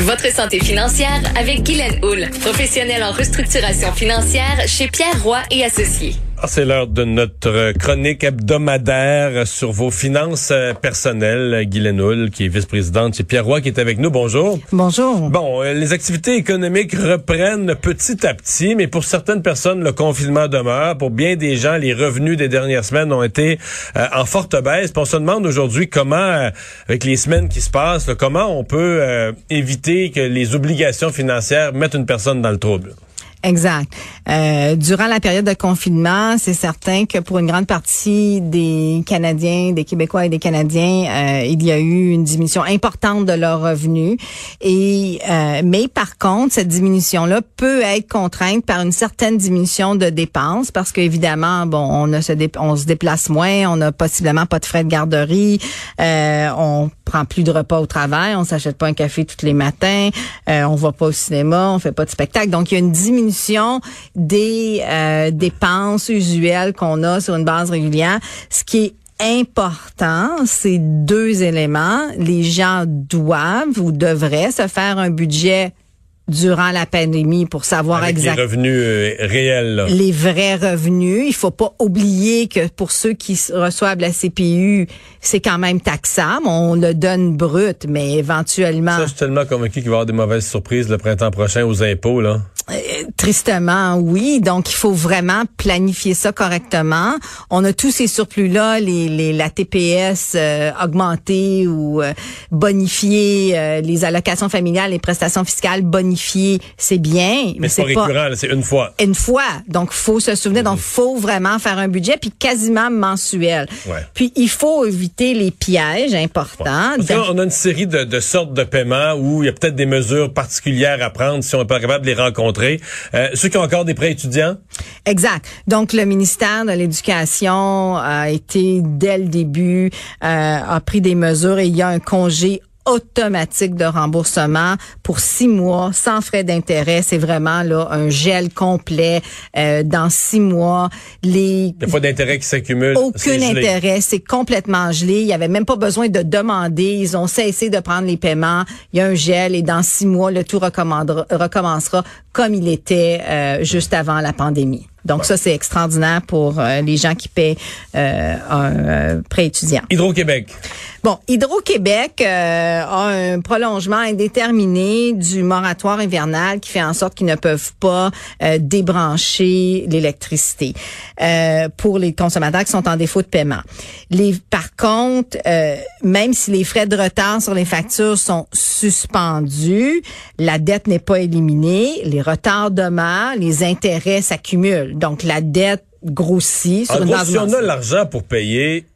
Votre santé financière avec Guylaine Houle, professionnelle en restructuration financière chez Pierre Roy et Associés. Ah, c'est l'heure de notre chronique hebdomadaire sur vos finances euh, personnelles. Guylaine Houle, qui est vice-présidente chez Pierre Roy, qui est avec nous. Bonjour. Bonjour. Bon, euh, les activités économiques reprennent petit à petit, mais pour certaines personnes, le confinement demeure. Pour bien des gens, les revenus des dernières semaines ont été euh, en forte baisse. on se demande aujourd'hui comment, avec les semaines qui se passent, comment on peut éviter que les obligations financières mettent une personne dans le trouble. Exact. Euh, durant la période de confinement, c'est certain que pour une grande partie des Canadiens, des Québécois et des Canadiens, euh, il y a eu une diminution importante de leurs revenus. Et euh, mais par contre, cette diminution-là peut être contrainte par une certaine diminution de dépenses parce qu'évidemment, bon, on, ne se déplace moins, on n'a possiblement pas de frais de garderie, on prend plus de repas au travail, on s'achète pas un café tous les matins, on va pas au cinéma, on fait pas de spectacle. Donc il y a une diminution des euh, dépenses usuelles qu'on a sur une base régulière. Ce qui est important, c'est deux éléments. Les gens doivent ou devraient se faire un budget durant la pandémie pour savoir exactement les revenus euh, réels. Les vrais revenus. Il faut pas oublier que pour ceux qui reçoivent la CPU, c'est quand même taxable. On le donne brut, mais éventuellement. Ça, je suis tellement convaincu qu'il va y avoir des mauvaises surprises le printemps prochain aux impôts, là. Euh, tristement, oui. Donc, il faut vraiment planifier ça correctement. On a tous ces surplus-là, les, les, la TPS euh, augmentée ou euh, bonifiée, les allocations familiales, les prestations fiscales bonifiées, c'est bien. Mais, c'est pas récurrent, c'est une fois. Une fois. Donc, faut se souvenir. Donc, faut vraiment faire un budget, puis quasiment mensuel. Puis, il faut éviter les pièges importants. on a une série de, de sortes de paiements où il y a peut-être des mesures particulières à prendre si on n'est pas capable de les rencontrer euh, ceux qui ont encore des prêts étudiants? Exact. Donc, le ministère de l'Éducation a été, dès le début, euh, a pris des mesures et il y a un congé automatique de remboursement pour six mois sans frais d'intérêt. C'est vraiment là un gel complet euh, dans six mois. Les il n'y a pas d'intérêt qui s'accumule. Aucun intérêt, c'est complètement gelé. Il y avait même pas besoin de demander. Ils ont cessé de prendre les paiements. Il y a un gel et dans six mois le tout recommencera comme il était euh, juste avant la pandémie. Donc ça, c'est extraordinaire pour euh, les gens qui paient euh, un euh, prêt étudiant. Hydro-Québec. Bon, Hydro-Québec a un prolongement indéterminé du moratoire hivernal qui fait en sorte qu'ils ne peuvent pas débrancher l'électricité pour les consommateurs qui sont en défaut de paiement. Les, par contre, même si les frais de retard sur les factures sont suspendus, la dette n'est pas éliminée, les retards demeurent, les intérêts s'accumulent. Donc, la dette grossit. Sur en si on a l'argent pour payer,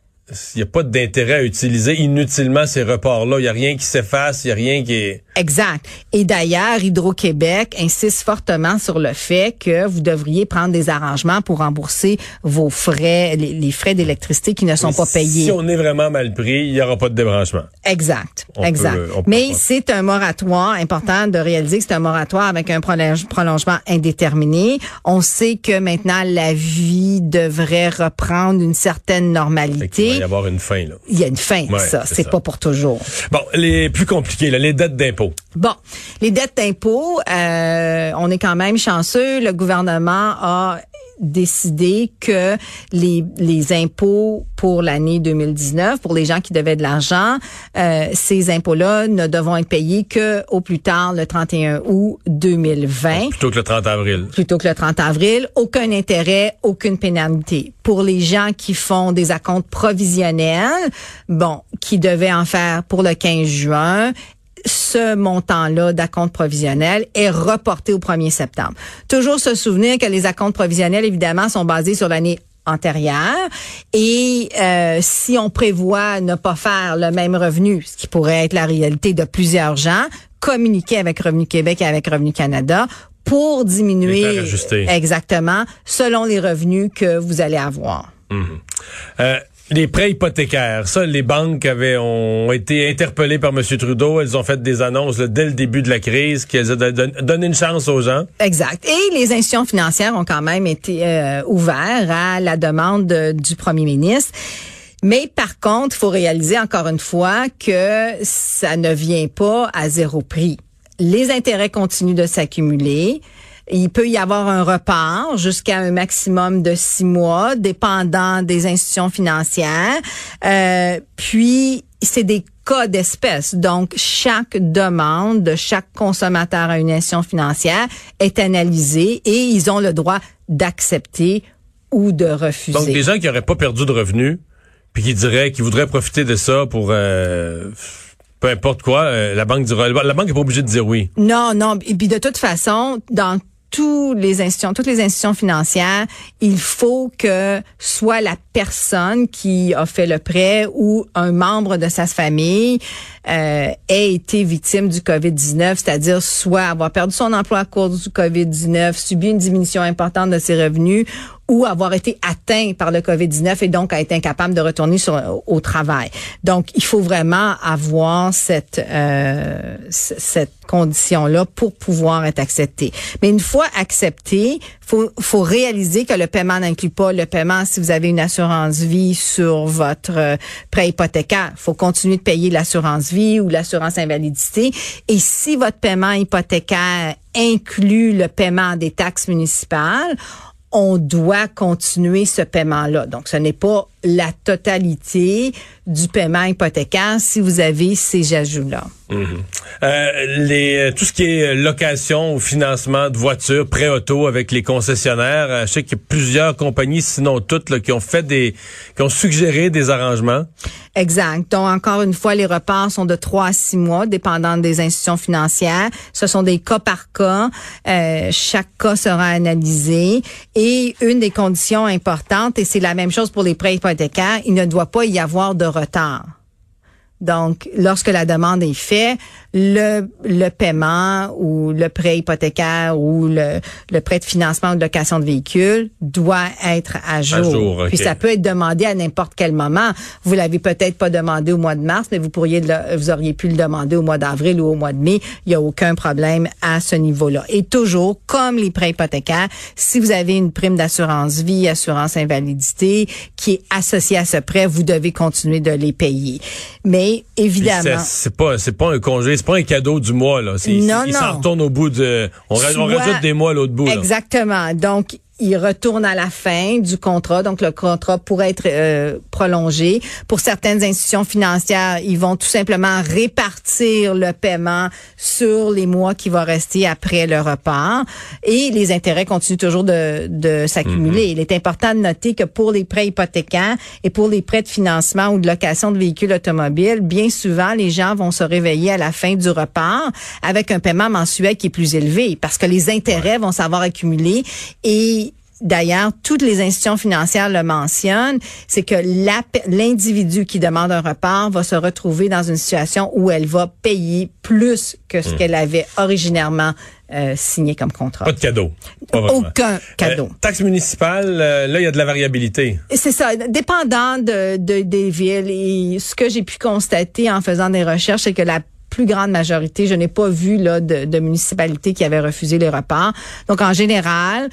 il n'y a pas d'intérêt à utiliser inutilement ces reports-là. Il n'y a rien qui s'efface, il n'y a rien qui est... Exact. Et d'ailleurs, Hydro-Québec insiste fortement sur le fait que vous devriez prendre des arrangements pour rembourser vos frais, les, frais d'électricité qui ne sont pas payés. Si on est vraiment mal pris, il n'y aura pas de débranchement. Exact. exact. Mais c'est un moratoire important de réaliser que c'est un moratoire avec un prolongement indéterminé. On sait que maintenant la vie devrait reprendre une certaine normalité y avoir une fin. Là. Il y a une fin, ça. C'est pas pour toujours. Bon, les plus compliqués, les dettes d'impôt. Bon, les dettes d'impôt, euh, on est quand même chanceux. Le gouvernement a décidé que les, les impôts pour l'année 2019, pour les gens qui devaient de l'argent, euh, ces impôts-là ne devront être payés que au plus tard le 31 août 2020. plutôt que le 30 avril. Plutôt que le 30 avril. Aucun intérêt, aucune pénalité. Pour les gens qui font des acomptes provisionnels, bon, qui devaient en faire pour le 15 juin, ce montant-là d'acompte provisionnel est reporté au 1er septembre. Toujours se souvenir que les acomptes provisionnels, évidemment, sont basés sur l'année antérieure. Et euh, si on prévoit ne pas faire le même revenu, ce qui pourrait être la réalité de plusieurs gens, communiquer avec Revenu Québec et avec Revenu Canada pour diminuer exactement selon les revenus que vous allez avoir. Mmh. Euh, les prêts hypothécaires, ça, les banques avaient ont été interpellées par M. Trudeau. Elles ont fait des annonces dès le début de la crise qu'elles ont donné une chance aux gens. Exact. Et les institutions financières ont quand même été euh, ouvertes à la demande du premier ministre. Mais par contre, il faut réaliser encore une fois que ça ne vient pas à zéro prix les intérêts continuent de s'accumuler. Il peut y avoir un repart jusqu'à un maximum de six mois, dépendant des institutions financières. Euh, puis, c'est des cas d'espèce. Donc, chaque demande de chaque consommateur à une institution financière est analysée et ils ont le droit d'accepter ou de refuser. Donc, les gens qui n'auraient pas perdu de revenus, puis qui diraient, qui voudraient profiter de ça pour... Euh, peu importe quoi, euh, la banque dira, la banque est pas obligée de dire oui. Non, non. Et puis de toute façon, dans les institutions, toutes les institutions financières, il faut que soit la personne qui a fait le prêt ou un membre de sa famille euh, ait été victime du COVID-19, c'est-à-dire soit avoir perdu son emploi à cause du COVID-19, subi une diminution importante de ses revenus ou avoir été atteint par le COVID-19 et donc été incapable de retourner sur, au travail. Donc, il faut vraiment avoir cette euh, cette condition-là pour pouvoir être accepté. Mais une fois accepté, faut faut réaliser que le paiement n'inclut pas le paiement si vous avez une assurance vie sur votre euh, prêt hypothécaire. faut continuer de payer l'assurance vie ou l'assurance invalidité. Et si votre paiement hypothécaire inclut le paiement des taxes municipales, on doit continuer ce paiement-là. Donc, ce n'est pas la totalité du paiement hypothécaire si vous avez ces ajouts-là. Mhm. Euh, les, euh, tout ce qui est location ou financement de voitures, prêt auto avec les concessionnaires, euh, je sais qu'il y a plusieurs compagnies, sinon toutes, là, qui ont fait des, qui ont suggéré des arrangements. Exact. Donc, encore une fois, les repas sont de trois à six mois, dépendant des institutions financières. Ce sont des cas par cas. Euh, chaque cas sera analysé. Et une des conditions importantes, et c'est la même chose pour les prêts hypothécaires, il ne doit pas y avoir de retard. Donc, lorsque la demande est faite, le, le paiement ou le prêt hypothécaire ou le, le prêt de financement ou de location de véhicule doit être à jour. Puis ça peut être demandé à n'importe quel moment. Vous l'avez peut-être pas demandé au mois de mars, mais vous pourriez vous auriez pu le demander au mois d'avril ou au mois de mai. Il y a aucun problème à ce niveau-là. Et toujours, comme les prêts hypothécaires, si vous avez une prime d'assurance vie, assurance invalidité qui est associée à ce prêt, vous devez continuer de les payer. Mais évidemment. C'est pas, c'est pas un congé, c'est pas un cadeau du mois, là. Non, il, s'en retourne au bout de, on, rajoute des mois à l'autre bout. Exactement. Donc, il retourne à la fin du contrat, donc le contrat pourrait être euh, prolongé. Pour certaines institutions financières, ils vont tout simplement répartir le paiement sur les mois qui vont rester après le repart et les intérêts continuent toujours de, de s'accumuler. Mm-hmm. Il est important de noter que pour les prêts hypothécaires et pour les prêts de financement ou de location de véhicules automobiles, bien souvent, les gens vont se réveiller à la fin du repart avec un paiement mensuel qui est plus élevé parce que les intérêts vont s'avoir accumulé et D'ailleurs, toutes les institutions financières le mentionnent, c'est que l'individu qui demande un report va se retrouver dans une situation où elle va payer plus que ce hmm. qu'elle avait originairement euh, signé comme contrat. Pas de cadeau. Aucun cadeau. Euh, taxe municipale, euh, là, il y a de la variabilité. C'est ça. Dépendant de, de, des villes et ce que j'ai pu constater en faisant des recherches, c'est que la plus grande majorité. Je n'ai pas vu là de, de municipalités qui avaient refusé les repas. Donc en général,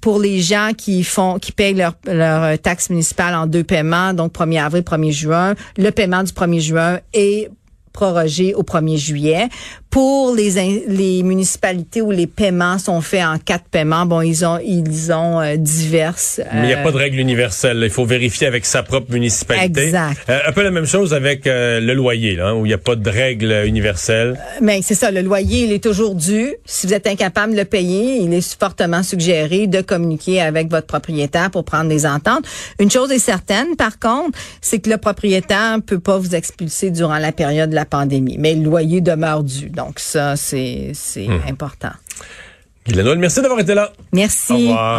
pour les gens qui font, qui payent leur, leur taxe municipale en deux paiements, donc 1er avril, 1er juin, le paiement du 1er juin est prorogé au 1er juillet. Pour les, les municipalités où les paiements sont faits en quatre paiements, bon, ils ont ils ont euh, diverses. Mais il n'y a pas de règle universelle. Il faut vérifier avec sa propre municipalité. Exact. Euh, un peu la même chose avec euh, le loyer, là, hein, où il n'y a pas de règle universelle. mais c'est ça, le loyer, il est toujours dû. Si vous êtes incapable de le payer, il est fortement suggéré de communiquer avec votre propriétaire pour prendre des ententes. Une chose est certaine, par contre, c'est que le propriétaire peut pas vous expulser durant la période de la pandémie, mais le loyer demeure dû. Donc ça, c'est c'est hmm. important. Guylaine merci d'avoir été là. Merci. Au revoir.